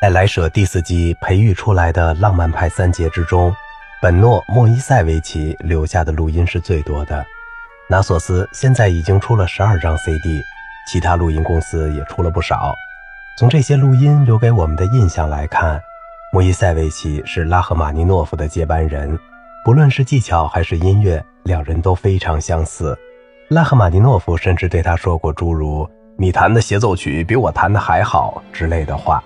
在莱舍第四季培育出来的浪漫派三杰之中，本诺·莫伊塞维奇留下的录音是最多的。纳索斯现在已经出了十二张 CD，其他录音公司也出了不少。从这些录音留给我们的印象来看，莫伊塞维奇是拉赫玛尼诺夫的接班人，不论是技巧还是音乐，两人都非常相似。拉赫玛尼诺夫甚至对他说过诸如“你弹的协奏曲比我弹的还好”之类的话。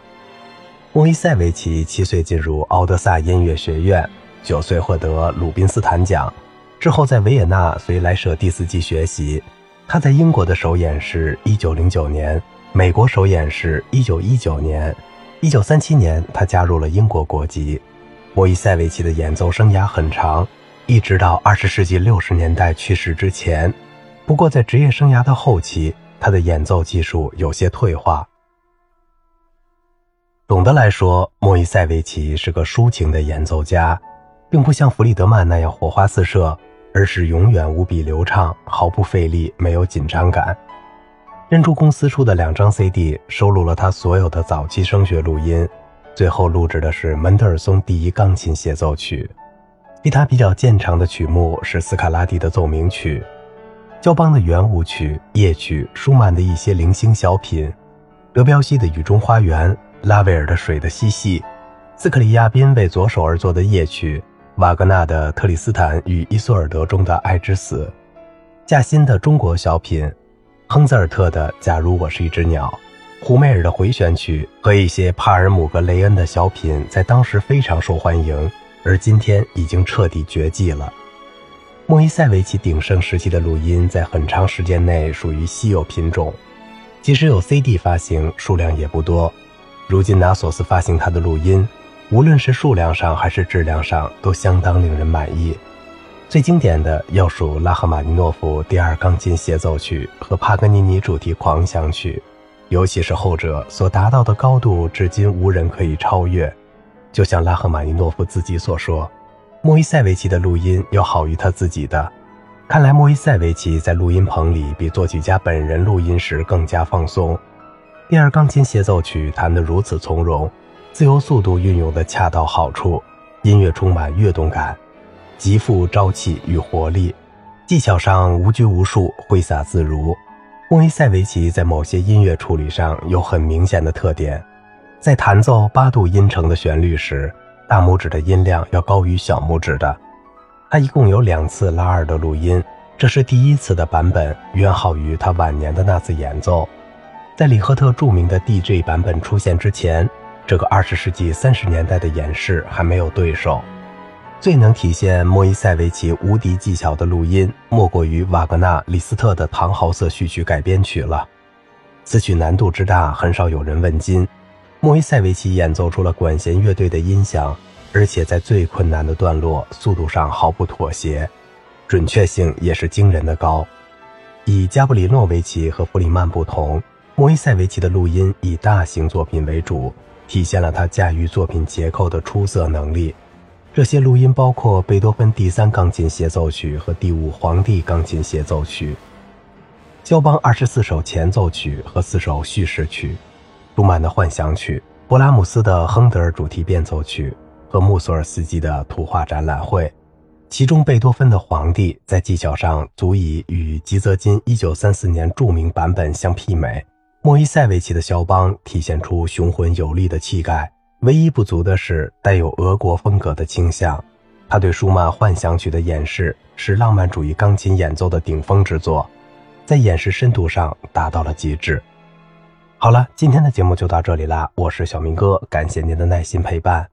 莫伊塞维奇七岁进入奥德萨音乐学院，九岁获得鲁宾斯坦奖，之后在维也纳随莱舍第四季学习。他在英国的首演是一九零九年，美国首演是一九一九年。一九三七年，他加入了英国国籍。莫伊塞维奇的演奏生涯很长，一直到二十世纪六十年代去世之前。不过，在职业生涯的后期，他的演奏技术有些退化。总的来说，莫伊塞维奇是个抒情的演奏家，并不像弗里德曼那样火花四射，而是永远无比流畅，毫不费力，没有紧张感。珍珠公司出的两张 CD 收录了他所有的早期声学录音，最后录制的是门德尔松第一钢琴协奏曲。离他比较渐长的曲目是斯卡拉蒂的奏鸣曲、肖邦的圆舞曲、夜曲、舒曼的一些零星小品、德彪西的雨中花园。拉威尔的《水的嬉戏》，斯克里亚宾为左手而作的夜曲，瓦格纳的《特里斯坦与伊索尔德》中的爱之死，加辛的中国小品，亨泽尔特的《假如我是一只鸟》，胡梅尔的回旋曲和一些帕尔姆格雷恩的小品，在当时非常受欢迎，而今天已经彻底绝迹了。莫伊塞维奇鼎盛时期的录音，在很长时间内属于稀有品种，即使有 CD 发行，数量也不多。如今拿索斯发行他的录音，无论是数量上还是质量上，都相当令人满意。最经典的要数拉赫玛尼诺夫第二钢琴协奏曲和帕格尼尼主题狂想曲，尤其是后者所达到的高度，至今无人可以超越。就像拉赫玛尼诺夫自己所说，莫伊塞维奇的录音要好于他自己的。看来莫伊塞维奇在录音棚里比作曲家本人录音时更加放松。第二钢琴协奏曲弹得如此从容，自由速度运用的恰到好处，音乐充满跃动感，极富朝气与活力，技巧上无拘无束，挥洒自如。莫伊塞维奇在某些音乐处理上有很明显的特点，在弹奏八度音程的旋律时，大拇指的音量要高于小拇指的。他一共有两次拉二的录音，这是第一次的版本，远好于他晚年的那次演奏。在里赫特著名的 DJ 版本出现之前，这个二十世纪三十年代的演示还没有对手。最能体现莫伊塞维奇无敌技巧的录音，莫过于瓦格纳、李斯特的《唐豪瑟序曲》改编曲了。此曲难度之大，很少有人问津。莫伊塞维奇演奏出了管弦乐队的音响，而且在最困难的段落，速度上毫不妥协，准确性也是惊人的高。以加布里诺维奇和弗里曼不同。莫伊塞维奇的录音以大型作品为主，体现了他驾驭作品结构的出色能力。这些录音包括贝多芬第三钢琴协奏曲和第五皇帝钢琴协奏曲，肖邦二十四首前奏曲和四首叙事曲，舒曼的幻想曲，勃拉姆斯的亨德尔主题变奏曲和穆索尔斯基的图画展览会。其中，贝多芬的皇帝在技巧上足以与吉泽金一九三四年著名版本相媲美。莫伊塞维奇的肖邦体现出雄浑有力的气概，唯一不足的是带有俄国风格的倾向。他对舒曼幻想曲的演示是浪漫主义钢琴演奏的顶峰之作，在演示深度上达到了极致。好了，今天的节目就到这里啦，我是小明哥，感谢您的耐心陪伴。